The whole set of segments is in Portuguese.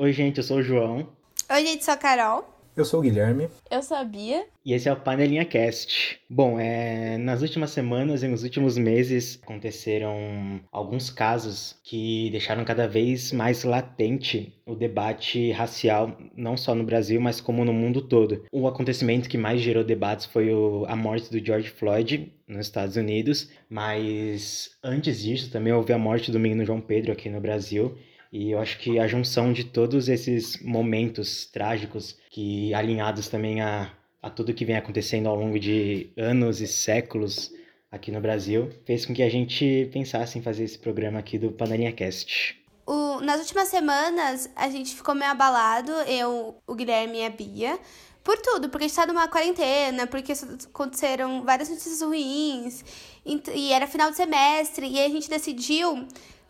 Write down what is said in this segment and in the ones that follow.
Oi, gente, eu sou o João. Oi, gente, sou a Carol. Eu sou o Guilherme. Eu sou a Bia. E esse é o Panelinha Cast. Bom, é, nas últimas semanas e nos últimos meses aconteceram alguns casos que deixaram cada vez mais latente o debate racial, não só no Brasil, mas como no mundo todo. O acontecimento que mais gerou debates foi o, a morte do George Floyd nos Estados Unidos, mas antes disso também houve a morte do menino João Pedro aqui no Brasil. E eu acho que a junção de todos esses momentos trágicos, que alinhados também a, a tudo que vem acontecendo ao longo de anos e séculos aqui no Brasil, fez com que a gente pensasse em fazer esse programa aqui do Panelinha Cast. O, nas últimas semanas, a gente ficou meio abalado, eu, o Guilherme e a Bia, por tudo, porque a gente tá numa quarentena, porque aconteceram várias notícias ruins, e era final de semestre, e a gente decidiu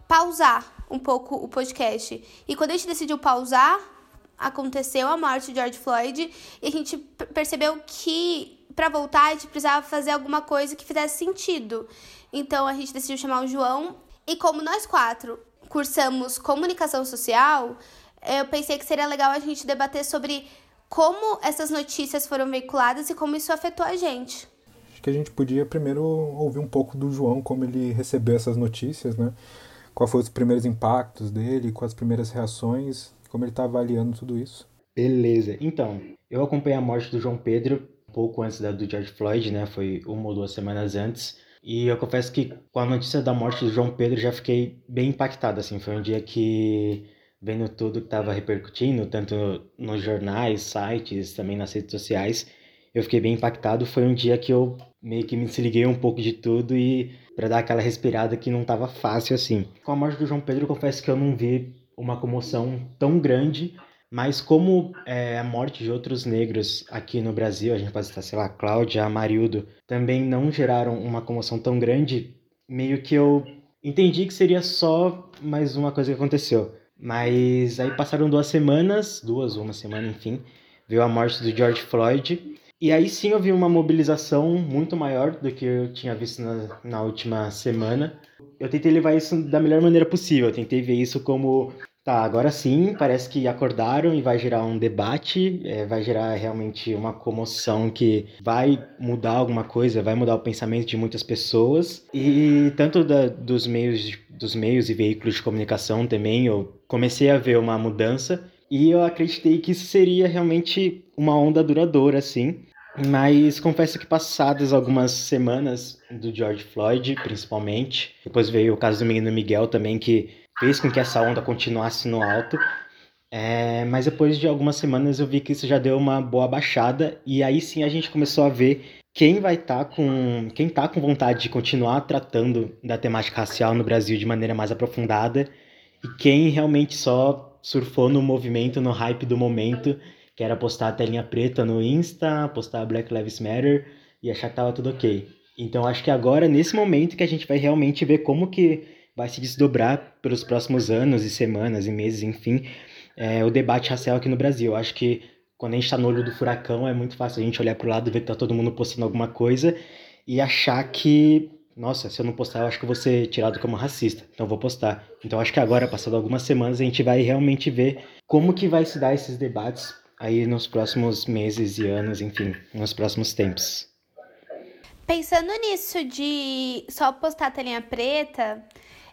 pausar um pouco o podcast. E quando a gente decidiu pausar, aconteceu a morte de George Floyd e a gente percebeu que para voltar a gente precisava fazer alguma coisa que fizesse sentido. Então a gente decidiu chamar o João e como nós quatro cursamos comunicação social, eu pensei que seria legal a gente debater sobre como essas notícias foram veiculadas e como isso afetou a gente. Acho que a gente podia primeiro ouvir um pouco do João, como ele recebeu essas notícias, né? Quais foram os primeiros impactos dele, quais as primeiras reações, como ele está avaliando tudo isso. Beleza. Então, eu acompanhei a morte do João Pedro um pouco antes da do George Floyd, né? Foi uma ou duas semanas antes. E eu confesso que com a notícia da morte do João Pedro já fiquei bem impactado, assim. Foi um dia que, vendo tudo que estava repercutindo, tanto nos jornais, sites, também nas redes sociais, eu fiquei bem impactado. Foi um dia que eu meio que me desliguei um pouco de tudo e para dar aquela respirada que não estava fácil assim. Com a morte do João Pedro, confesso que eu não vi uma comoção tão grande, mas como é, a morte de outros negros aqui no Brasil, a gente pode estar, sei lá, Cláudia, Amarildo, também não geraram uma comoção tão grande, meio que eu entendi que seria só mais uma coisa que aconteceu. Mas aí passaram duas semanas, duas, uma semana, enfim, veio a morte do George Floyd e aí sim eu vi uma mobilização muito maior do que eu tinha visto na, na última semana. Eu tentei levar isso da melhor maneira possível. Eu tentei ver isso como Tá, agora sim, parece que acordaram e vai gerar um debate, é, vai gerar realmente uma comoção que vai mudar alguma coisa, vai mudar o pensamento de muitas pessoas. E tanto da, dos, meios, dos meios e veículos de comunicação também, eu comecei a ver uma mudança e eu acreditei que isso seria realmente uma onda duradoura, assim. Mas confesso que passadas algumas semanas do George Floyd, principalmente, depois veio o caso do menino Miguel também, que fez com que essa onda continuasse no alto. É, mas depois de algumas semanas eu vi que isso já deu uma boa baixada e aí sim a gente começou a ver quem vai estar tá com quem tá com vontade de continuar tratando da temática racial no Brasil de maneira mais aprofundada e quem realmente só surfou no movimento, no hype do momento que era postar a telinha preta no Insta, postar Black Lives Matter e achar que tava tudo ok. Então acho que agora, nesse momento, que a gente vai realmente ver como que vai se desdobrar pelos próximos anos e semanas e meses, enfim, é, o debate racial aqui no Brasil. Acho que quando a gente está no olho do furacão é muito fácil a gente olhar para o lado ver que tá todo mundo postando alguma coisa e achar que, nossa, se eu não postar, eu acho que vou ser tirado como racista. Então eu vou postar. Então acho que agora, passado algumas semanas, a gente vai realmente ver como que vai se dar esses debates aí nos próximos meses e anos, enfim, nos próximos tempos. Pensando nisso de só postar telinha preta,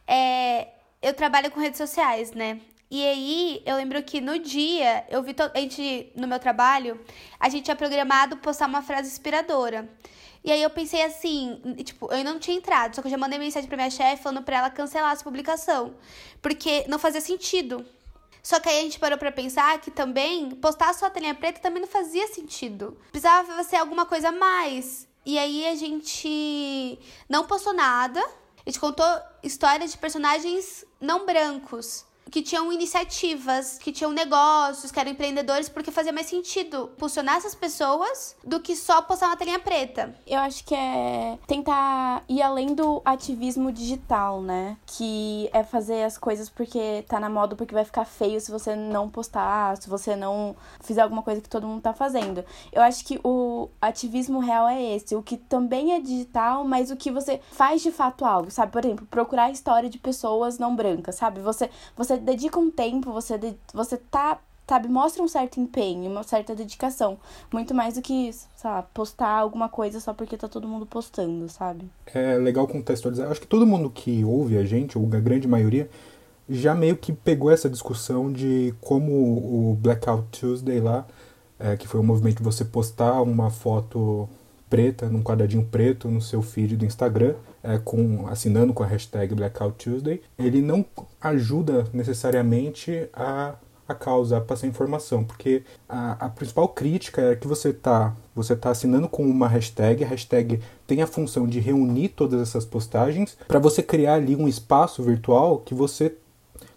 é, eu trabalho com redes sociais, né? E aí, eu lembro que no dia, eu vi a gente, no meu trabalho, a gente tinha programado postar uma frase inspiradora. E aí eu pensei assim, tipo, eu não tinha entrado, só que eu já mandei mensagem pra minha chefe falando pra ela cancelar essa publicação. Porque não fazia sentido. Só que aí a gente parou pra pensar que também postar só a telinha preta também não fazia sentido. Precisava ser alguma coisa a mais. E aí a gente não postou nada. A gente contou histórias de personagens não brancos que tinham iniciativas, que tinham negócios, que eram empreendedores, porque fazia mais sentido impulsionar essas pessoas do que só postar uma telinha preta. Eu acho que é tentar ir além do ativismo digital, né? Que é fazer as coisas porque tá na moda, porque vai ficar feio se você não postar, se você não fizer alguma coisa que todo mundo tá fazendo. Eu acho que o ativismo real é esse, o que também é digital, mas o que você faz de fato algo, sabe? Por exemplo, procurar a história de pessoas não brancas, sabe? Você, você você dedica um tempo, você, de, você tá sabe, mostra um certo empenho, uma certa dedicação. Muito mais do que, sabe, postar alguma coisa só porque tá todo mundo postando, sabe? É legal contextualizar. Acho que todo mundo que ouve a gente, ou a grande maioria, já meio que pegou essa discussão de como o Blackout Tuesday lá, é, que foi o movimento de você postar uma foto preta, num quadradinho preto no seu feed do Instagram, é, com, assinando com a hashtag Blackout Tuesday, ele não ajuda necessariamente a a causa, a passar informação, porque a, a principal crítica é que você está você tá assinando com uma hashtag, a hashtag tem a função de reunir todas essas postagens para você criar ali um espaço virtual que você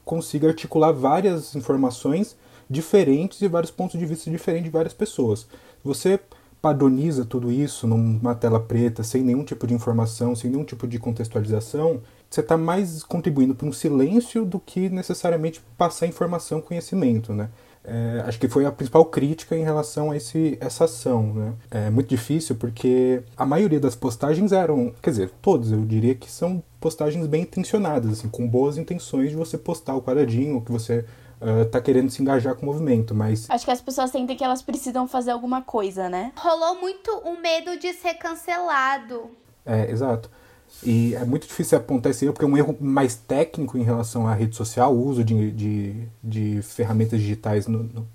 consiga articular várias informações diferentes e vários pontos de vista diferentes de várias pessoas. Você padroniza tudo isso numa tela preta, sem nenhum tipo de informação, sem nenhum tipo de contextualização, você está mais contribuindo para um silêncio do que necessariamente passar informação, conhecimento, né? É, acho que foi a principal crítica em relação a esse, essa ação. Né? É muito difícil porque a maioria das postagens eram, quer dizer, todas eu diria que são postagens bem intencionadas, assim, com boas intenções de você postar o quadradinho, que você uh, tá querendo se engajar com o movimento, mas. Acho que as pessoas sentem que elas precisam fazer alguma coisa, né? Rolou muito o medo de ser cancelado. É, exato. E é muito difícil apontar esse erro, porque é um erro mais técnico em relação à rede social, o uso de, de, de ferramentas digitais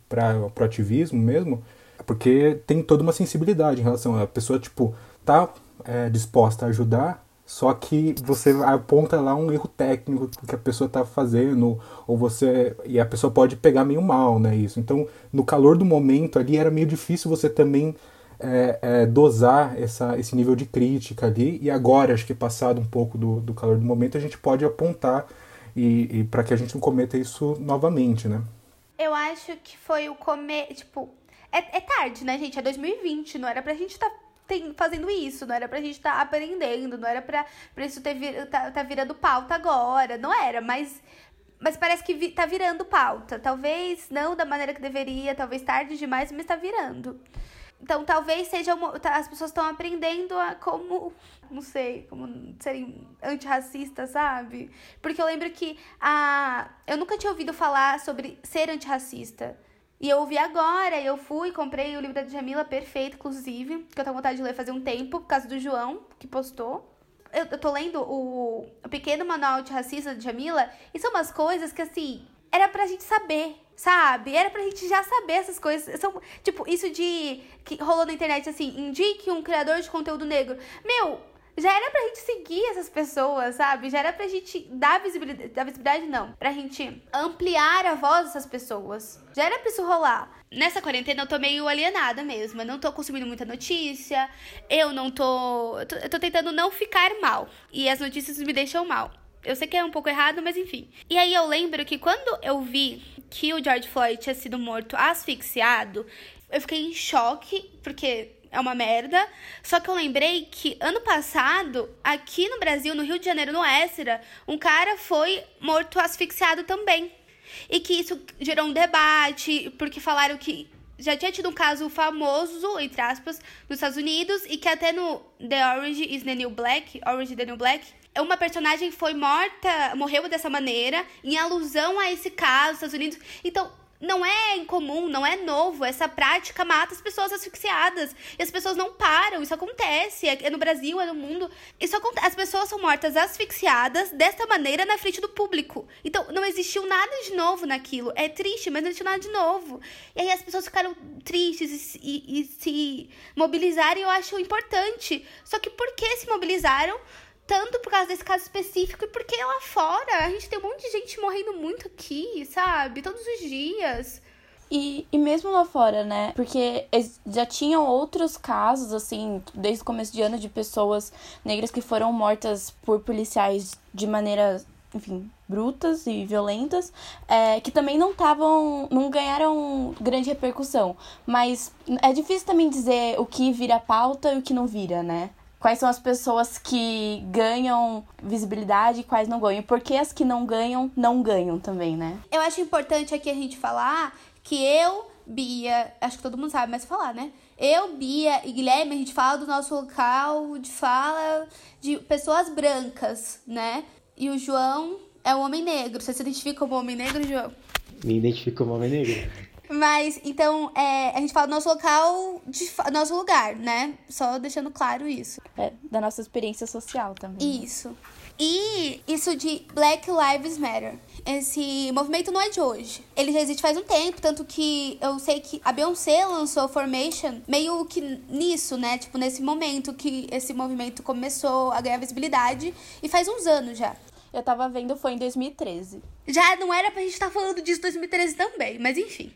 para o ativismo mesmo, porque tem toda uma sensibilidade em relação a pessoa, tipo, tá é, disposta a ajudar, só que você aponta lá um erro técnico que a pessoa está fazendo, ou você. E a pessoa pode pegar meio mal, né? Isso. Então, no calor do momento ali, era meio difícil você também é, é, dosar essa, esse nível de crítica ali. E agora, acho que passado um pouco do, do calor do momento, a gente pode apontar e, e para que a gente não cometa isso novamente, né? Eu acho que foi o comer. Tipo, é, é tarde, né, gente? É 2020, não era pra gente estar. Tá fazendo isso, não era pra gente estar tá aprendendo, não era pra, pra isso ter vir, tá, tá virando pauta agora, não era, mas mas parece que vi, tá virando pauta. Talvez não da maneira que deveria, talvez tarde demais, mas tá virando. Então, talvez seja uma, tá, as pessoas estão aprendendo a como, não sei, como serem antirracistas, sabe? Porque eu lembro que a eu nunca tinha ouvido falar sobre ser antirracista. E eu ouvi agora, eu fui, comprei o livro da Jamila, perfeito, inclusive, que eu tenho vontade de ler fazer um tempo, por causa do João, que postou. Eu, eu tô lendo o, o Pequeno Manual Antirracista da Jamila, e são umas coisas que, assim, era pra gente saber, sabe? Era pra gente já saber essas coisas. São, tipo, isso de. que rolou na internet assim: indique um criador de conteúdo negro. Meu, já era pra gente seguir essas pessoas, sabe? Já era pra gente dar visibilidade. Dar visibilidade, não. Pra gente ampliar a voz dessas pessoas. Já era pra isso rolar. Nessa quarentena eu tô meio alienada mesmo. Eu não tô consumindo muita notícia. Eu não tô. Eu tô, eu tô tentando não ficar mal. E as notícias me deixam mal. Eu sei que é um pouco errado, mas enfim. E aí eu lembro que quando eu vi que o George Floyd tinha sido morto asfixiado, eu fiquei em choque, porque é uma merda. Só que eu lembrei que ano passado, aqui no Brasil, no Rio de Janeiro, no Éssera, um cara foi morto asfixiado também. E que isso gerou um debate, porque falaram que já tinha tido um caso famoso, entre aspas, nos Estados Unidos, e que até no The Orange is the New Black, Orange is the New Black, uma personagem foi morta, morreu dessa maneira, em alusão a esse caso nos Estados Unidos. Então, não é incomum, não é novo. Essa prática mata as pessoas asfixiadas. E as pessoas não param. Isso acontece. É no Brasil, é no mundo. Isso acontece. As pessoas são mortas asfixiadas dessa maneira na frente do público. Então, não existiu nada de novo naquilo. É triste, mas não existiu nada de novo. E aí as pessoas ficaram tristes e, e, e se mobilizaram. E eu acho importante. Só que por que se mobilizaram? Tanto por causa desse caso específico e porque lá fora a gente tem um monte de gente morrendo muito aqui, sabe? Todos os dias. E, e mesmo lá fora, né? Porque já tinham outros casos, assim, desde o começo de ano, de pessoas negras que foram mortas por policiais de maneira, enfim, brutas e violentas, é, que também não estavam, não ganharam grande repercussão. Mas é difícil também dizer o que vira pauta e o que não vira, né? Quais são as pessoas que ganham visibilidade e quais não ganham. Porque as que não ganham, não ganham também, né? Eu acho importante aqui a gente falar que eu, Bia, acho que todo mundo sabe, mas falar, né? Eu, Bia e Guilherme, a gente fala do nosso local de fala de pessoas brancas, né? E o João É o homem negro. Você se identifica como homem negro, João? Me identifico como homem negro. Mas, então, é, a gente fala do nosso local, de, nosso lugar, né? Só deixando claro isso. É, da nossa experiência social também. Né? Isso. E isso de Black Lives Matter. Esse movimento não é de hoje. Ele já existe faz um tempo, tanto que eu sei que a Beyoncé lançou Formation meio que nisso, né? Tipo, nesse momento que esse movimento começou a ganhar visibilidade. E faz uns anos já. Eu tava vendo, foi em 2013. Já não era pra gente estar tá falando disso em 2013 também, mas enfim.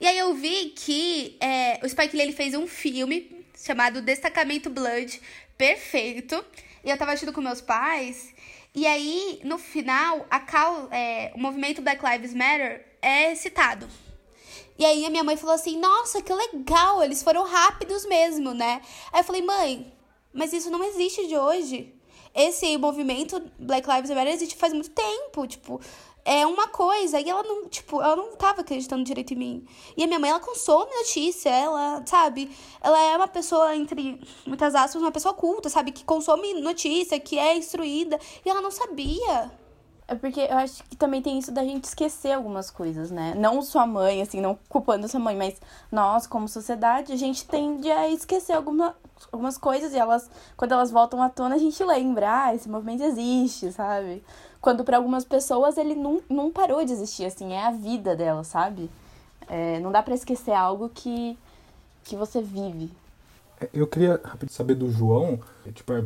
E aí eu vi que é, o Spike Lee ele fez um filme chamado Destacamento Blood, perfeito. E eu tava assistindo com meus pais. E aí, no final, a cal, é, o movimento Black Lives Matter é citado. E aí a minha mãe falou assim: Nossa, que legal, eles foram rápidos mesmo, né? Aí eu falei, mãe, mas isso não existe de hoje. Esse movimento Black Lives Matter existe faz muito tempo. Tipo, é uma coisa. E ela não, tipo, ela não tava acreditando direito em mim. E a minha mãe, ela consome notícia, ela, sabe? Ela é uma pessoa, entre muitas aspas, uma pessoa culta, sabe? Que consome notícia, que é instruída. E ela não sabia. É porque eu acho que também tem isso da gente esquecer algumas coisas, né? Não sua mãe, assim, não culpando sua mãe, mas nós, como sociedade, a gente tende a esquecer alguma, algumas coisas e elas, quando elas voltam à tona, a gente lembra, ah, esse movimento existe, sabe? Quando para algumas pessoas ele não, não parou de existir, assim, é a vida dela, sabe? É, não dá para esquecer algo que, que você vive. Eu queria saber do João, tipo, é,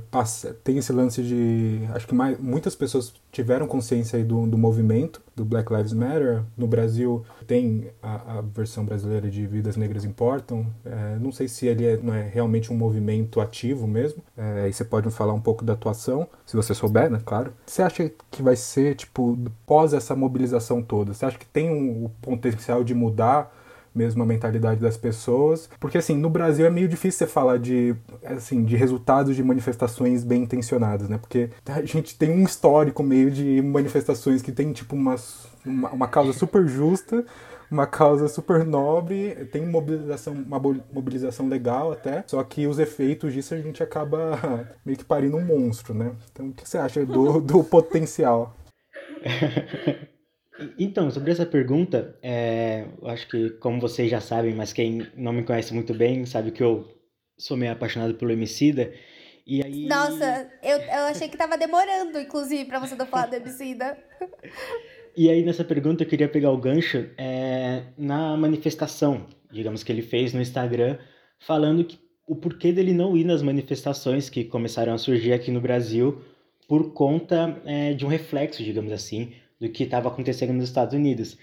tem esse lance de. Acho que mais, muitas pessoas tiveram consciência aí do, do movimento, do Black Lives Matter. No Brasil tem a, a versão brasileira de Vidas Negras Importam. É, não sei se ele é, não é realmente um movimento ativo mesmo. É, aí você pode falar um pouco da atuação, se você souber, né? Claro. Você acha que vai ser, tipo, pós essa mobilização toda? Você acha que tem um, o potencial de mudar? Mesmo a mentalidade das pessoas. Porque, assim, no Brasil é meio difícil você falar de, assim, de resultados de manifestações bem intencionadas, né? Porque a gente tem um histórico meio de manifestações que tem, tipo, umas, uma, uma causa super justa, uma causa super nobre, tem mobilização, uma mobilização legal até, só que os efeitos disso a gente acaba meio que parindo um monstro, né? Então, o que você acha do, do potencial? Então, sobre essa pergunta, é, eu acho que, como vocês já sabem, mas quem não me conhece muito bem, sabe que eu sou meio apaixonado pelo Emicida. E aí... Nossa, eu, eu achei que tava demorando, inclusive, para você não falar do Emicida. e aí, nessa pergunta, eu queria pegar o gancho é, na manifestação, digamos, que ele fez no Instagram, falando que o porquê dele não ir nas manifestações que começaram a surgir aqui no Brasil por conta é, de um reflexo, digamos assim, do que estava acontecendo nos Estados Unidos.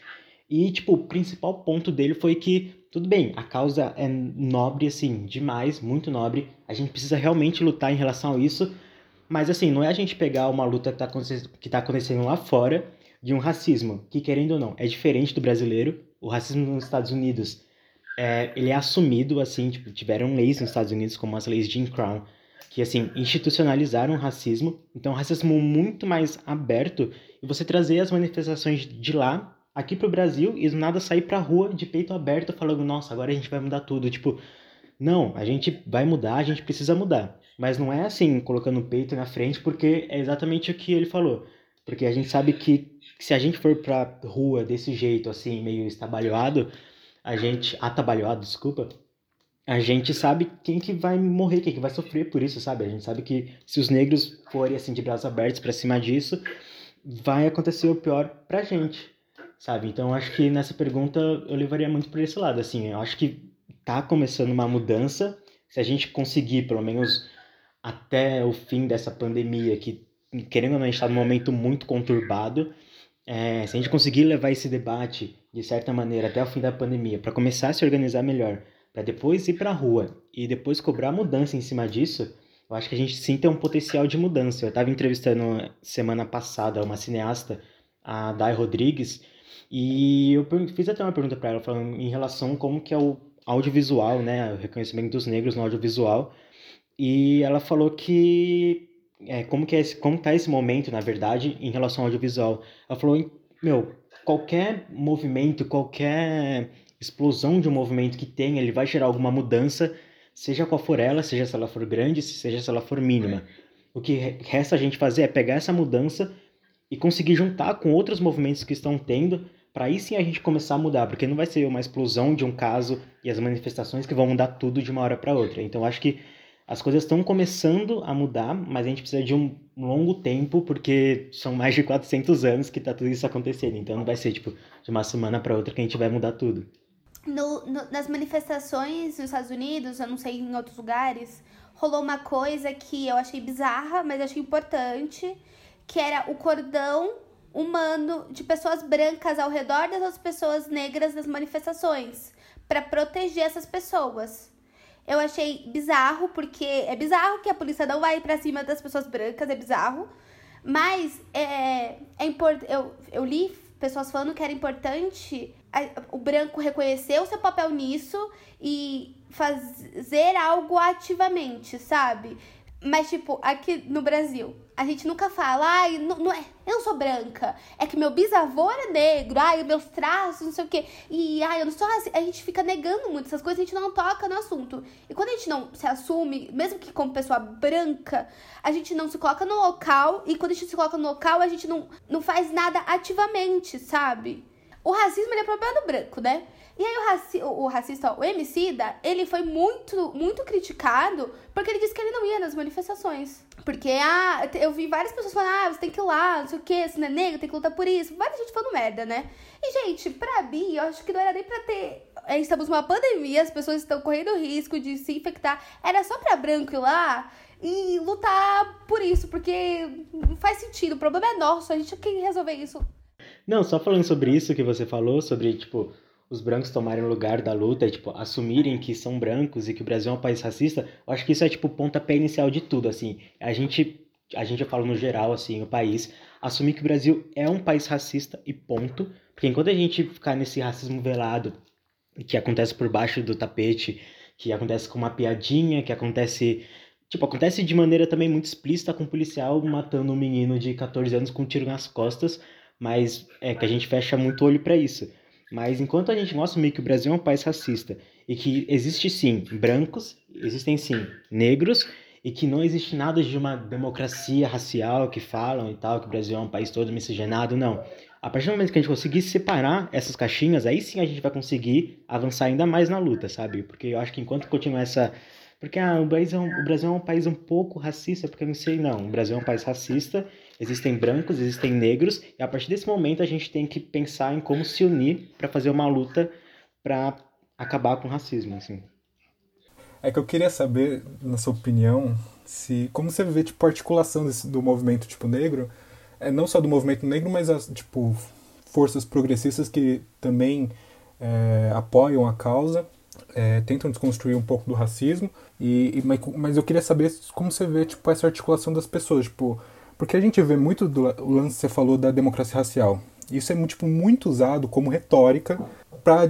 E, tipo, o principal ponto dele foi que, tudo bem, a causa é nobre, assim, demais, muito nobre. A gente precisa realmente lutar em relação a isso. Mas, assim, não é a gente pegar uma luta que está que tá acontecendo lá fora de um racismo, que, querendo ou não, é diferente do brasileiro. O racismo nos Estados Unidos, é, ele é assumido, assim, tipo, tiveram leis nos Estados Unidos, como as leis Jim Crow, que, assim, institucionalizaram o racismo. Então, um racismo muito mais aberto e você trazer as manifestações de lá aqui pro Brasil e do nada sair pra rua de peito aberto falando, nossa, agora a gente vai mudar tudo. Tipo, não, a gente vai mudar, a gente precisa mudar. Mas não é assim, colocando o peito na frente, porque é exatamente o que ele falou. Porque a gente sabe que se a gente for pra rua desse jeito, assim, meio estabalhoado, a gente. Atabalhoado, desculpa. A gente sabe quem que vai morrer, quem que vai sofrer por isso, sabe? A gente sabe que se os negros forem assim de braços abertos para cima disso, vai acontecer o pior pra gente, sabe? Então acho que nessa pergunta eu levaria muito por esse lado, assim, eu acho que tá começando uma mudança, se a gente conseguir pelo menos até o fim dessa pandemia, que querendo ou não a gente tá num momento muito conturbado, é, se a gente conseguir levar esse debate de certa maneira até o fim da pandemia, para começar a se organizar melhor, para depois ir para a rua e depois cobrar mudança em cima disso, eu acho que a gente sim tem um potencial de mudança. Eu estava entrevistando semana passada uma cineasta, a Dai Rodrigues, e eu fiz até uma pergunta para ela falando em relação como que é o audiovisual, né, o reconhecimento dos negros no audiovisual. E ela falou que é, como que é esse, como tá esse momento, na verdade, em relação ao audiovisual. Ela falou, meu, qualquer movimento, qualquer explosão de um movimento que tem, ele vai gerar alguma mudança seja qual for ela, seja se ela for grande, seja se ela for mínima. O que resta a gente fazer é pegar essa mudança e conseguir juntar com outros movimentos que estão tendo para aí sim a gente começar a mudar, porque não vai ser uma explosão de um caso e as manifestações que vão mudar tudo de uma hora para outra. Então acho que as coisas estão começando a mudar, mas a gente precisa de um longo tempo, porque são mais de 400 anos que está tudo isso acontecendo. Então não vai ser tipo de uma semana para outra que a gente vai mudar tudo. No, no, nas manifestações nos Estados Unidos, eu não sei em outros lugares, rolou uma coisa que eu achei bizarra, mas achei importante, que era o cordão humano de pessoas brancas ao redor das pessoas negras das manifestações, para proteger essas pessoas. Eu achei bizarro, porque é bizarro que a polícia não vai para cima das pessoas brancas, é bizarro. Mas é, é import... eu, eu li pessoas falando que era importante o branco reconhecer o seu papel nisso e fazer algo ativamente, sabe? Mas, tipo, aqui no Brasil, a gente nunca fala, ai, não, não é, eu não sou branca, é que meu bisavô era negro, ai, meus traços, não sei o quê, e ai, eu não sou racista. A gente fica negando muito essas coisas, a gente não toca no assunto. E quando a gente não se assume, mesmo que como pessoa branca, a gente não se coloca no local, e quando a gente se coloca no local, a gente não, não faz nada ativamente, sabe? O racismo ele é problema do branco, né? E aí o, raci o racista, o Emicida, ele foi muito, muito criticado porque ele disse que ele não ia nas manifestações. Porque, ah, eu vi várias pessoas falando, ah, você tem que ir lá, não sei o que, se não é negro, tem que lutar por isso. Várias gente falando merda, né? E, gente, pra mim, eu acho que não era nem pra ter... Estamos numa pandemia, as pessoas estão correndo risco de se infectar. Era só pra branco ir lá e lutar por isso, porque não faz sentido. O problema é nosso, a gente tem que resolver isso. Não, só falando sobre isso que você falou, sobre, tipo, os brancos tomarem o lugar da luta e, tipo, assumirem que são brancos e que o Brasil é um país racista, eu acho que isso é, tipo, pontapé inicial de tudo, assim. A gente, a gente, eu falo no geral, assim, o país, assumir que o Brasil é um país racista e ponto. Porque enquanto a gente ficar nesse racismo velado, que acontece por baixo do tapete, que acontece com uma piadinha, que acontece... Tipo, acontece de maneira também muito explícita com um policial matando um menino de 14 anos com um tiro nas costas, mas é que a gente fecha muito olho para isso. Mas enquanto a gente mostra meio que o Brasil é um país racista e que existe sim brancos, existem sim negros e que não existe nada de uma democracia racial que falam e tal, que o Brasil é um país todo miscigenado, não. A partir do momento que a gente conseguir separar essas caixinhas, aí sim a gente vai conseguir avançar ainda mais na luta, sabe? Porque eu acho que enquanto continuar essa porque ah, o, Brasil é um, o Brasil é um país um pouco racista, porque eu não sei, não. O Brasil é um país racista Existem brancos, existem negros, e a partir desse momento a gente tem que pensar em como se unir para fazer uma luta para acabar com o racismo, assim. É que eu queria saber, na sua opinião, se como você vê tipo a articulação desse, do movimento tipo negro, é não só do movimento negro, mas as tipo forças progressistas que também é, apoiam a causa, é, tentam desconstruir um pouco do racismo e, e, mas eu queria saber como você vê tipo essa articulação das pessoas, tipo porque a gente vê muito do o lance que você falou da democracia racial. Isso é tipo, muito usado como retórica para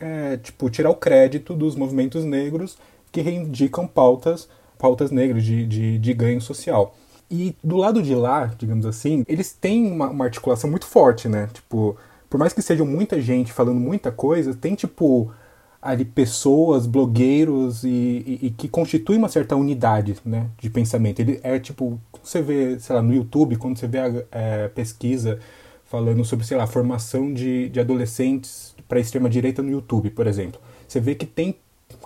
é, tipo, tirar o crédito dos movimentos negros que reivindicam pautas, pautas negras de, de, de ganho social. E do lado de lá, digamos assim, eles têm uma, uma, articulação muito forte, né? Tipo, por mais que sejam muita gente falando muita coisa, tem tipo ali pessoas, blogueiros e, e, e que constituem uma certa unidade, né, de pensamento. Ele é tipo você vê, sei lá, no YouTube, quando você vê a é, pesquisa falando sobre, sei lá, formação de, de adolescentes para a extrema-direita no YouTube, por exemplo, você vê que tem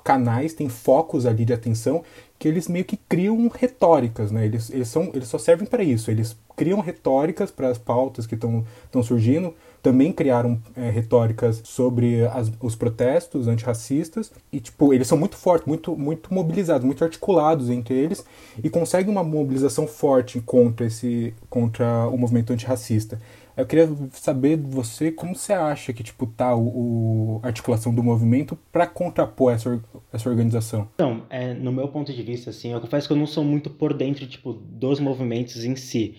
canais, tem focos ali de atenção que eles meio que criam retóricas, né? Eles, eles, são, eles só servem para isso. Eles criam retóricas para as pautas que estão surgindo, também criaram é, retóricas sobre as, os protestos antirracistas e tipo eles são muito fortes, muito muito mobilizados, muito articulados entre eles e conseguem uma mobilização forte contra esse contra o movimento antirracista. Eu queria saber de você como você acha que tipo tá o, o articulação do movimento para contrapor essa, essa organização. Então, é, no meu ponto de vista assim, eu confesso que eu não sou muito por dentro tipo dos movimentos em si.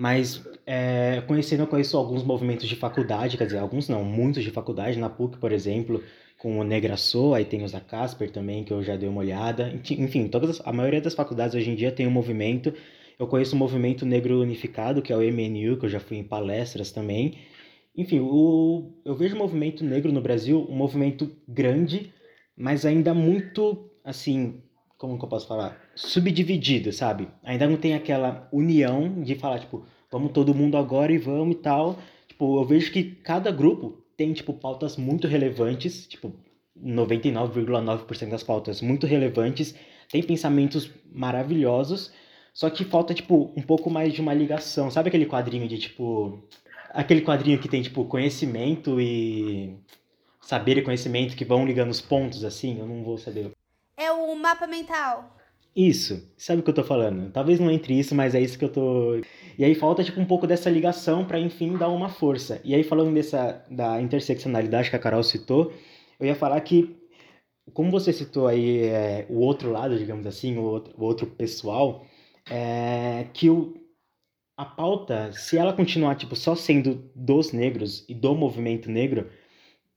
Mas é, conhecendo, eu conheço alguns movimentos de faculdade, quer dizer, alguns não, muitos de faculdade, na PUC, por exemplo, com o Negraçou, aí tem os da Casper também, que eu já dei uma olhada. Enfim, todas, a maioria das faculdades hoje em dia tem um movimento. Eu conheço o Movimento Negro Unificado, que é o MNU, que eu já fui em palestras também. Enfim, o, eu vejo o movimento negro no Brasil um movimento grande, mas ainda muito, assim, como que eu posso falar? Subdividido, sabe? Ainda não tem aquela união de falar, tipo, vamos todo mundo agora e vamos e tal. Tipo, eu vejo que cada grupo tem, tipo, pautas muito relevantes, tipo, 99,9% das pautas muito relevantes, tem pensamentos maravilhosos, só que falta, tipo, um pouco mais de uma ligação. Sabe aquele quadrinho de, tipo... Aquele quadrinho que tem, tipo, conhecimento e... Saber e conhecimento que vão ligando os pontos, assim? Eu não vou saber. Mapa mental. Isso, sabe o que eu tô falando? Talvez não entre isso, mas é isso que eu tô. E aí falta tipo um pouco dessa ligação para enfim dar uma força. E aí falando dessa da interseccionalidade que a Carol citou, eu ia falar que como você citou aí é, o outro lado, digamos assim, o outro, o outro pessoal, é, que o, a pauta, se ela continuar tipo só sendo dos negros e do movimento negro,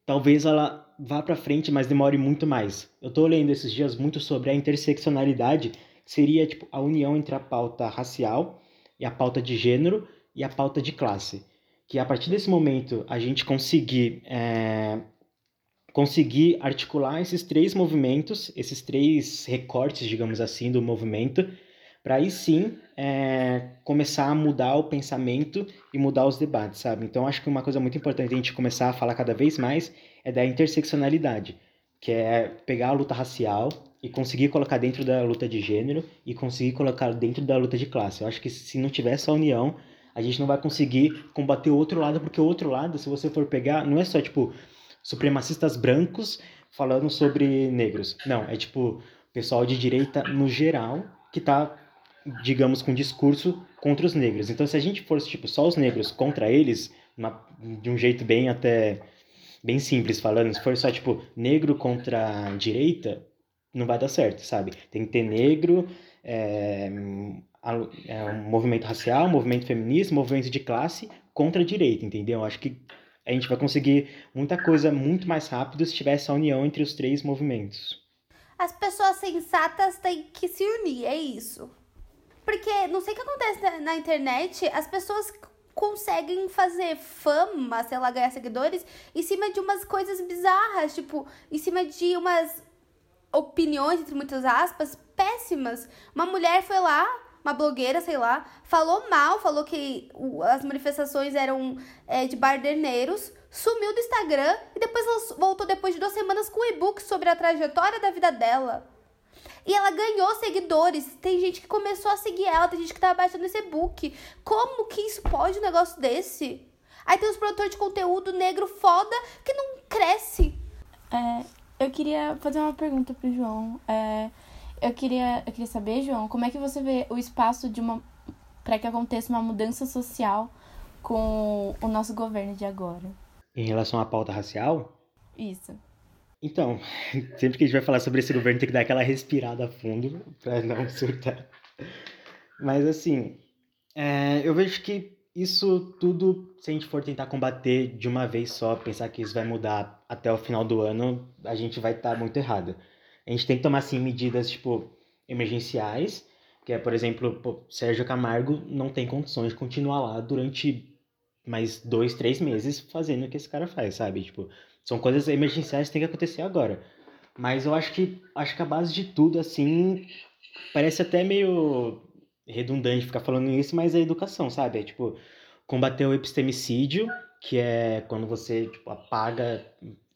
talvez ela vá para frente, mas demore muito mais. Eu estou lendo esses dias muito sobre a interseccionalidade, que seria tipo a união entre a pauta racial e a pauta de gênero e a pauta de classe. Que a partir desse momento a gente conseguir é, conseguir articular esses três movimentos, esses três recortes, digamos assim, do movimento, para aí sim é, começar a mudar o pensamento e mudar os debates, sabe? Então acho que uma coisa muito importante a gente começar a falar cada vez mais é da interseccionalidade, que é pegar a luta racial e conseguir colocar dentro da luta de gênero e conseguir colocar dentro da luta de classe. Eu acho que se não tiver essa união, a gente não vai conseguir combater o outro lado, porque o outro lado, se você for pegar, não é só tipo supremacistas brancos falando sobre negros. Não, é tipo pessoal de direita no geral que tá, digamos, com discurso contra os negros. Então, se a gente fosse tipo só os negros contra eles, de um jeito bem até bem simples falando, se for só tipo negro contra direita, não vai dar certo, sabe? Tem que ter negro, é, é um movimento racial, um movimento feminista, um movimento de classe contra a direita, entendeu? Acho que a gente vai conseguir muita coisa muito mais rápido se tiver essa união entre os três movimentos. As pessoas sensatas têm que se unir, é isso. Porque não sei o que acontece na internet, as pessoas conseguem fazer fama, sei lá, ganhar seguidores em cima de umas coisas bizarras, tipo, em cima de umas opiniões, entre muitas aspas, péssimas. Uma mulher foi lá, uma blogueira, sei lá, falou mal, falou que as manifestações eram é, de barderneiros, sumiu do Instagram e depois voltou depois de duas semanas com um e-book sobre a trajetória da vida dela. E ela ganhou seguidores. Tem gente que começou a seguir ela, tem gente que tá baixando esse e-book. Como que isso pode um negócio desse? Aí tem os produtores de conteúdo negro foda que não cresce. É, eu queria fazer uma pergunta pro João. É, eu, queria, eu queria saber, João, como é que você vê o espaço de uma para que aconteça uma mudança social com o nosso governo de agora? Em relação à pauta racial? Isso. Então, sempre que a gente vai falar sobre esse governo, tem que dar aquela respirada a fundo para não surtar. Mas, assim, é, eu vejo que isso tudo, se a gente for tentar combater de uma vez só, pensar que isso vai mudar até o final do ano, a gente vai estar tá muito errado. A gente tem que tomar, assim, medidas, tipo, emergenciais, que é, por exemplo, pô, Sérgio Camargo não tem condições de continuar lá durante mais dois, três meses fazendo o que esse cara faz, sabe? Tipo, são coisas emergenciais que tem que acontecer agora. Mas eu acho que acho que a base de tudo, assim, parece até meio redundante ficar falando isso, mas é educação, sabe? É tipo, combater o epistemicídio, que é quando você tipo, apaga,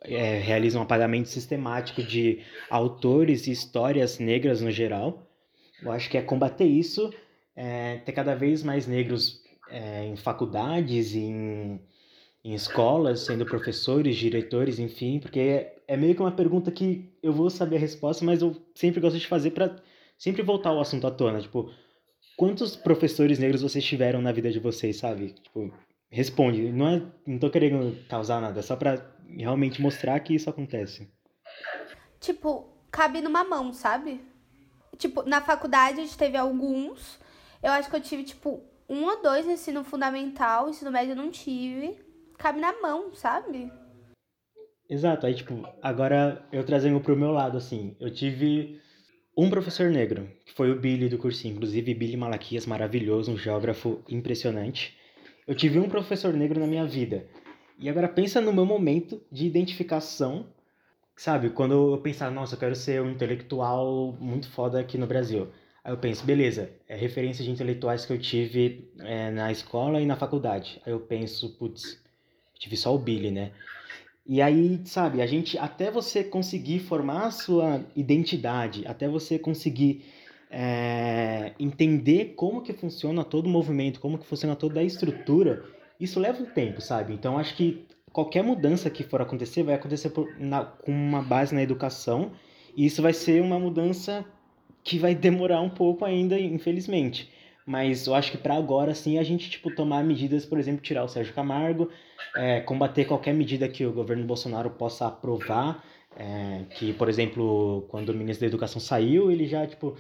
é, realiza um apagamento sistemático de autores e histórias negras no geral. Eu acho que é combater isso, é, ter cada vez mais negros é, em faculdades, em em escolas, sendo professores, diretores, enfim, porque é, é meio que uma pergunta que eu vou saber a resposta, mas eu sempre gosto de fazer para sempre voltar o assunto à tona, tipo, quantos professores negros vocês tiveram na vida de vocês, sabe? Tipo, responde, não é, não tô querendo causar nada, é só para realmente mostrar que isso acontece. Tipo, cabe numa mão, sabe? Tipo, na faculdade a gente teve alguns, eu acho que eu tive tipo um ou dois no ensino fundamental, ensino médio eu não tive cabe na mão, sabe? Exato, aí tipo, agora eu trazendo pro meu lado, assim, eu tive um professor negro, que foi o Billy do cursinho, inclusive Billy Malaquias, maravilhoso, um geógrafo impressionante. Eu tive um professor negro na minha vida. E agora pensa no meu momento de identificação, sabe? Quando eu pensar, nossa, eu quero ser um intelectual muito foda aqui no Brasil. Aí eu penso, beleza, é referência de intelectuais que eu tive é, na escola e na faculdade. Aí eu penso, putz, tive só o Billy, né? E aí, sabe, a gente, até você conseguir formar a sua identidade, até você conseguir é, entender como que funciona todo o movimento, como que funciona toda a estrutura, isso leva um tempo, sabe? Então, acho que qualquer mudança que for acontecer vai acontecer por, na, com uma base na educação, e isso vai ser uma mudança que vai demorar um pouco ainda, infelizmente. Mas eu acho que para agora, sim, a gente, tipo, tomar medidas, por exemplo, tirar o Sérgio Camargo, é, combater qualquer medida que o governo Bolsonaro possa aprovar, é, que, por exemplo, quando o ministro da Educação saiu, ele já, tipo,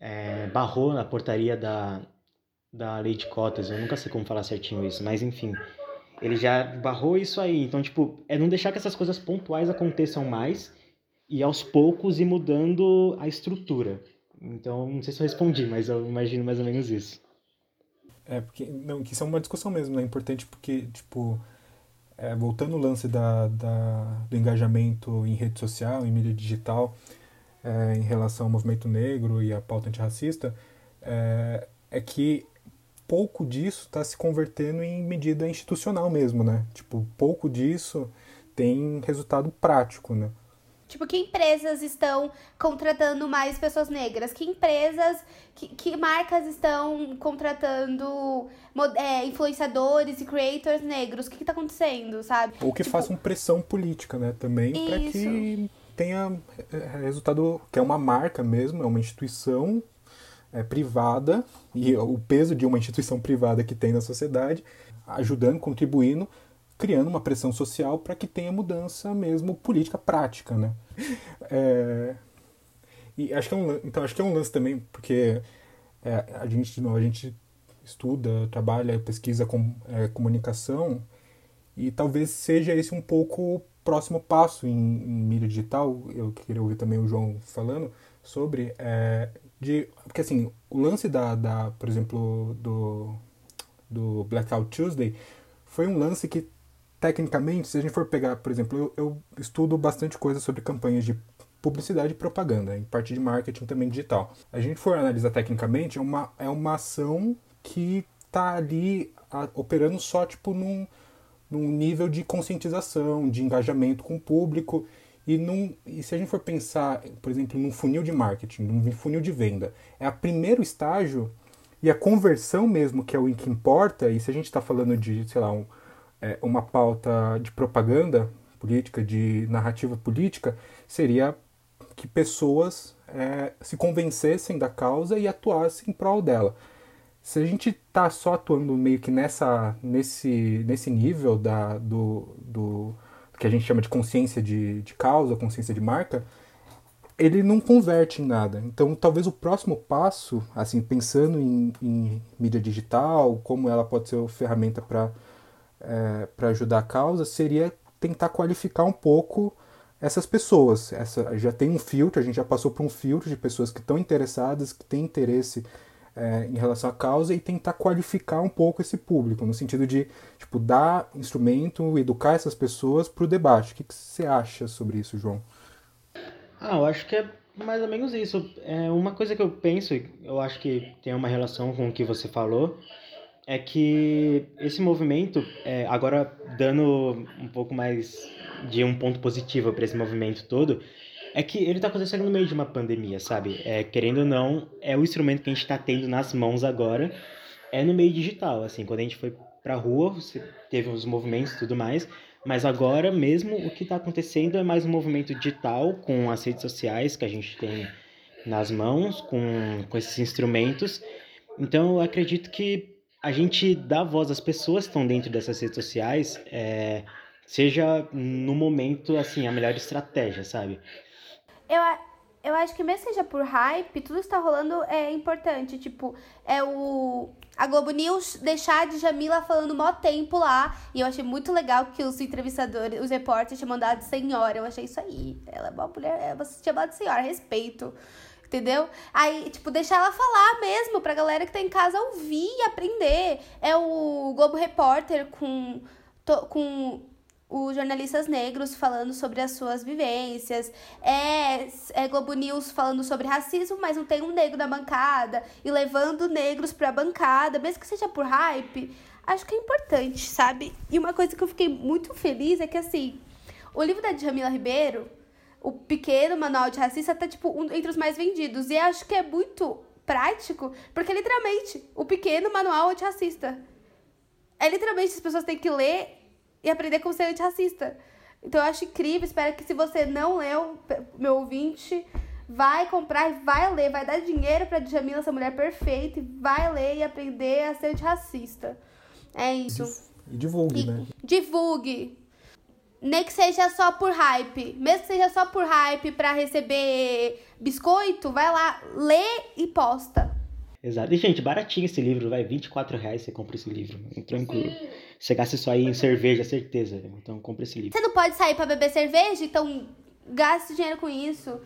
é, barrou na portaria da, da lei de cotas, eu nunca sei como falar certinho isso, mas enfim, ele já barrou isso aí, então, tipo, é não deixar que essas coisas pontuais aconteçam mais e aos poucos ir mudando a estrutura. Então, não sei se eu respondi, mas eu imagino mais ou menos isso. É, porque, não, que isso é uma discussão mesmo, né? É importante porque, tipo, é, voltando ao lance da, da, do engajamento em rede social, em mídia digital, é, em relação ao movimento negro e à pauta antirracista, é, é que pouco disso está se convertendo em medida institucional mesmo, né? Tipo, pouco disso tem resultado prático, né? Tipo, que empresas estão contratando mais pessoas negras? Que empresas, que, que marcas estão contratando é, influenciadores e creators negros? O que, está acontecendo, sabe? Ou que tipo... façam pressão política, né? Também, para que tenha é, resultado, que é uma marca mesmo, é uma instituição é, privada, e o peso de uma instituição privada que tem na sociedade, ajudando, contribuindo criando uma pressão social para que tenha mudança mesmo política prática, né? É, e acho que é um, então acho que é um lance também porque é, a gente de novo, a gente estuda, trabalha, pesquisa com é, comunicação e talvez seja esse um pouco o próximo passo em, em, mídia digital. Eu queria ouvir também o João falando sobre é, de porque assim o lance da, da por exemplo do do Blackout Tuesday foi um lance que tecnicamente, se a gente for pegar, por exemplo, eu, eu estudo bastante coisa sobre campanhas de publicidade e propaganda, em parte de marketing também digital. A gente for analisar tecnicamente, é uma, é uma ação que está ali a, operando só tipo num, num nível de conscientização, de engajamento com o público. E, num, e se a gente for pensar, por exemplo, num funil de marketing, num funil de venda, é o primeiro estágio e a conversão mesmo que é o que importa, e se a gente está falando de, sei lá, um, é, uma pauta de propaganda política, de narrativa política, seria que pessoas é, se convencessem da causa e atuassem em prol dela. Se a gente está só atuando meio que nessa, nesse, nesse nível da, do, do que a gente chama de consciência de, de causa, consciência de marca, ele não converte em nada. Então, talvez o próximo passo, assim, pensando em, em mídia digital, como ela pode ser ferramenta para é, para ajudar a causa seria tentar qualificar um pouco essas pessoas. Essa, já tem um filtro, a gente já passou por um filtro de pessoas que estão interessadas, que têm interesse é, em relação à causa e tentar qualificar um pouco esse público, no sentido de tipo, dar instrumento, educar essas pessoas para o debate. O que, que você acha sobre isso, João? Ah, eu acho que é mais ou menos isso. É uma coisa que eu penso, eu acho que tem uma relação com o que você falou, é que esse movimento, é, agora dando um pouco mais de um ponto positivo para esse movimento todo, é que ele está acontecendo no meio de uma pandemia, sabe? É, querendo ou não, é o instrumento que a gente está tendo nas mãos agora, é no meio digital. Assim, quando a gente foi para a rua, teve os movimentos e tudo mais, mas agora mesmo o que está acontecendo é mais um movimento digital com as redes sociais que a gente tem nas mãos, com, com esses instrumentos. Então eu acredito que a gente dá voz às pessoas que estão dentro dessas redes sociais, é, seja no momento, assim, a melhor estratégia, sabe? Eu, eu acho que mesmo seja por hype, tudo está rolando é importante. Tipo, é o. A Globo News deixar de Jamila falando mó tempo lá. E eu achei muito legal que os entrevistadores, os repórteres tinham mandado senhora. Eu achei isso aí. Ela é uma mulher, é, se chamada de senhora, respeito entendeu? Aí, tipo, deixar ela falar mesmo pra galera que tá em casa ouvir e aprender. É o Globo Repórter com, to, com os jornalistas negros falando sobre as suas vivências, é, é Globo News falando sobre racismo, mas não tem um negro na bancada e levando negros pra bancada, mesmo que seja por hype, acho que é importante, sabe? E uma coisa que eu fiquei muito feliz é que, assim, o livro da Djamila Ribeiro, o pequeno manual de racista, tá, tipo, um, entre os mais vendidos. E acho que é muito prático, porque literalmente, o pequeno manual antirracista. É literalmente as pessoas têm que ler e aprender como ser antirracista. Então eu acho incrível, espero que se você não leu, meu ouvinte, vai comprar e vai ler, vai dar dinheiro pra Djamila, essa mulher perfeita, e vai ler e aprender a ser antirracista. É isso. E divulgue, e, né? Divulgue. Nem que seja só por hype. Mesmo que seja só por hype para receber biscoito, vai lá, lê e posta. Exato. E, gente, baratinho esse livro, vai. 24 reais você compra esse livro. Tranquilo. Sim. Você gasta isso aí em cerveja, certeza. Então, compra esse livro. Você não pode sair para beber cerveja? Então, gaste dinheiro com isso.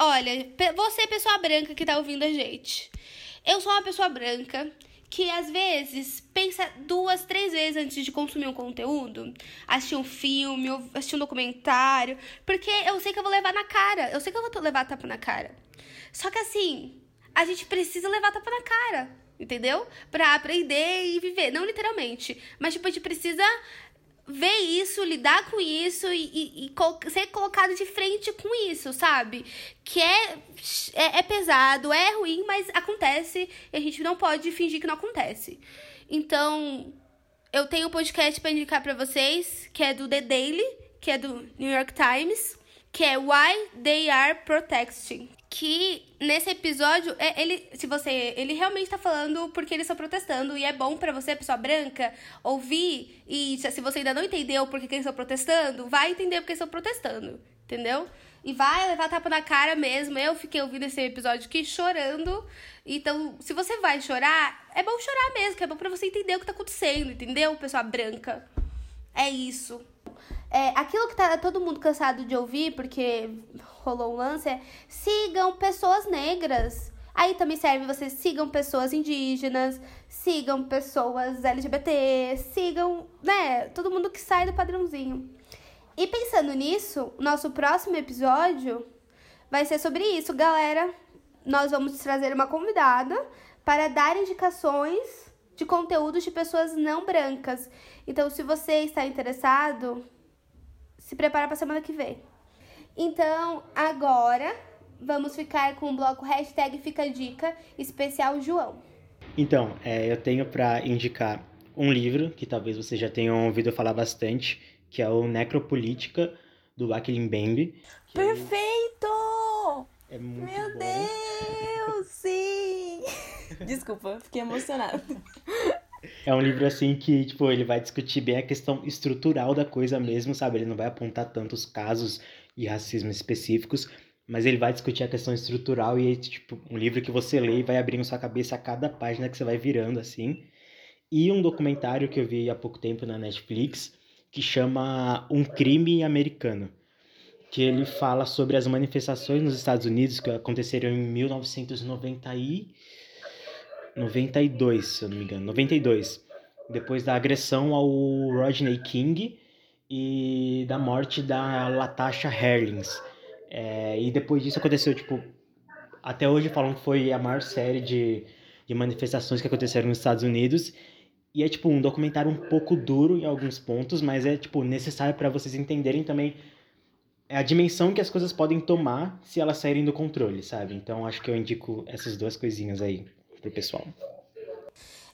Olha, você, pessoa branca que tá ouvindo a gente. Eu sou uma pessoa branca que às vezes pensa duas, três vezes antes de consumir um conteúdo, assistir um filme, assistir um documentário, porque eu sei que eu vou levar na cara, eu sei que eu vou levar tapa na cara. Só que assim, a gente precisa levar tapa na cara, entendeu? Pra aprender e viver. Não literalmente, mas tipo, a gente precisa ver isso, lidar com isso e, e, e ser colocado de frente com isso, sabe? Que é, é, é, pesado, é ruim, mas acontece e a gente não pode fingir que não acontece. Então, eu tenho um podcast para indicar para vocês, que é do The Daily, que é do New York Times, que é Why They Are Protecting que nesse episódio, é, ele, se você, ele realmente tá falando porque eles estão protestando e é bom para você, pessoa branca, ouvir e se você ainda não entendeu porque que eles estão protestando, vai entender porque eles estão protestando, entendeu? E vai levar tapa na cara mesmo. Eu fiquei ouvindo esse episódio aqui chorando. Então, se você vai chorar, é bom chorar mesmo, que é bom para você entender o que tá acontecendo, entendeu, pessoa branca? É isso. É, aquilo que tá todo mundo cansado de ouvir, porque rolou um lance, é sigam pessoas negras. Aí também serve vocês sigam pessoas indígenas, sigam pessoas LGBT, sigam, né, todo mundo que sai do padrãozinho. E pensando nisso, nosso próximo episódio vai ser sobre isso, galera. Nós vamos trazer uma convidada para dar indicações de conteúdos de pessoas não brancas. Então, se você está interessado, se prepara para semana que vem. Então, agora vamos ficar com o bloco hashtag Fica Dica especial João. Então, é, eu tenho para indicar um livro que talvez vocês já tenham ouvido falar bastante, que é o Necropolítica, do Aquilim Mbembe. Perfeito! É muito Meu bom. Deus, sim! Desculpa, fiquei emocionada. É um livro assim que, tipo, ele vai discutir bem a questão estrutural da coisa mesmo, sabe? Ele não vai apontar tantos casos e racismo específicos, mas ele vai discutir a questão estrutural e é tipo um livro que você lê e vai abrindo sua cabeça a cada página que você vai virando assim. E um documentário que eu vi há pouco tempo na Netflix que chama Um Crime Americano, que ele fala sobre as manifestações nos Estados Unidos que aconteceram em 1990 e 92, se eu não me engano, 92, depois da agressão ao Rodney King e da morte da Latasha Herlings. É, e depois disso aconteceu, tipo, até hoje falam que foi a maior série de, de manifestações que aconteceram nos Estados Unidos. E é, tipo, um documentário um pouco duro em alguns pontos, mas é, tipo, necessário para vocês entenderem também a dimensão que as coisas podem tomar se elas saírem do controle, sabe? Então, acho que eu indico essas duas coisinhas aí pro pessoal.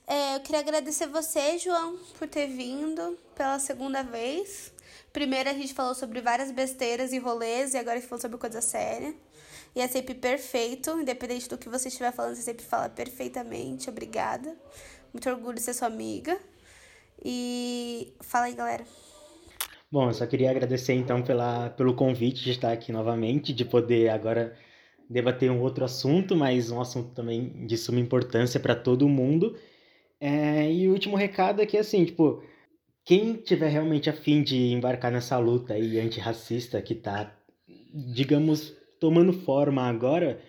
É, eu queria agradecer você, João, por ter vindo pela segunda vez. Primeiro a gente falou sobre várias besteiras e rolês, e agora a gente falou sobre coisa séria. E é sempre perfeito, independente do que você estiver falando, você sempre fala perfeitamente. Obrigada. Muito orgulho de ser sua amiga. E fala aí, galera. Bom, eu só queria agradecer então pela, pelo convite de estar aqui novamente, de poder agora debater um outro assunto, mas um assunto também de suma importância para todo mundo. É, e o último recado é que, assim, tipo, quem tiver realmente afim de embarcar nessa luta aí antirracista que tá, digamos, tomando forma agora,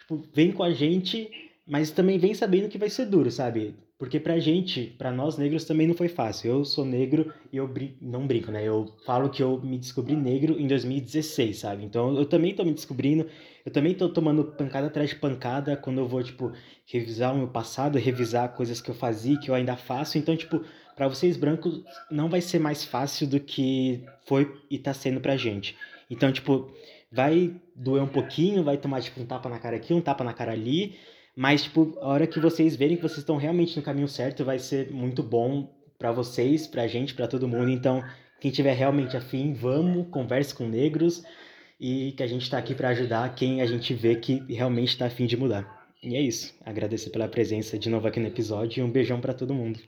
tipo, vem com a gente, mas também vem sabendo que vai ser duro, sabe? Porque pra gente, pra nós negros também não foi fácil. Eu sou negro e eu brin não brinco, né? Eu falo que eu me descobri negro em 2016, sabe? Então eu também tô me descobrindo, eu também tô tomando pancada atrás de pancada quando eu vou, tipo, revisar o meu passado, revisar coisas que eu fazia, que eu ainda faço. Então, tipo, para vocês brancos não vai ser mais fácil do que foi e tá sendo pra gente. Então, tipo, vai doer um pouquinho, vai tomar, tipo, um tapa na cara aqui, um tapa na cara ali mas, tipo, a hora que vocês verem que vocês estão realmente no caminho certo, vai ser muito bom para vocês, pra gente, para todo mundo. Então, quem tiver realmente afim, vamos, converse com negros e que a gente está aqui para ajudar quem a gente vê que realmente está afim de mudar. E é isso. Agradecer pela presença de novo aqui no episódio e um beijão para todo mundo.